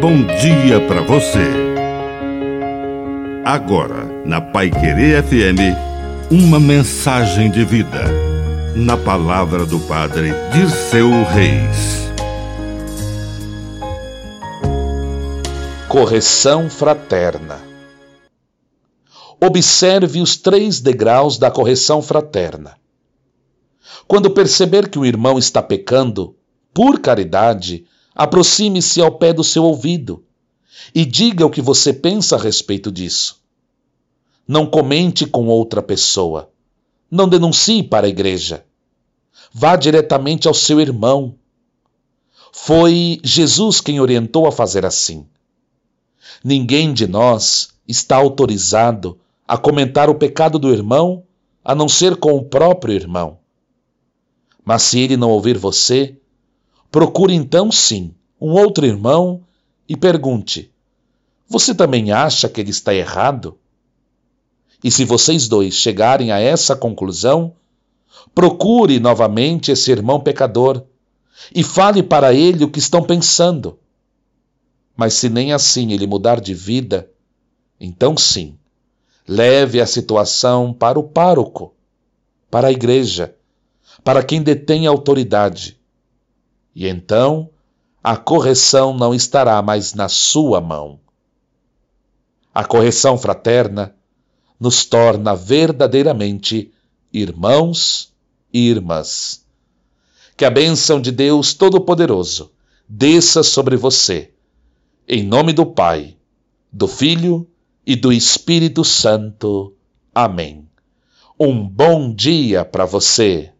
bom dia para você. Agora, na Pai Querer FM, uma mensagem de vida. Na palavra do Padre Dirceu Reis. Correção fraterna. Observe os três degraus da correção fraterna. Quando perceber que o irmão está pecando, por caridade, aproxime-se ao pé do seu ouvido e diga o que você pensa a respeito disso. Não comente com outra pessoa. Não denuncie para a igreja. Vá diretamente ao seu irmão. Foi Jesus quem orientou a fazer assim. Ninguém de nós está autorizado a comentar o pecado do irmão a não ser com o próprio irmão. Mas se ele não ouvir você, Procure então, sim, um outro irmão e pergunte: Você também acha que ele está errado? E se vocês dois chegarem a essa conclusão, procure novamente esse irmão pecador e fale para ele o que estão pensando. Mas se nem assim ele mudar de vida, então sim, leve a situação para o pároco, para a igreja, para quem detém autoridade e então a correção não estará mais na sua mão. A correção fraterna nos torna verdadeiramente irmãos e irmãs. Que a bênção de Deus Todo-Poderoso desça sobre você, em nome do Pai, do Filho e do Espírito Santo. Amém. Um bom dia para você.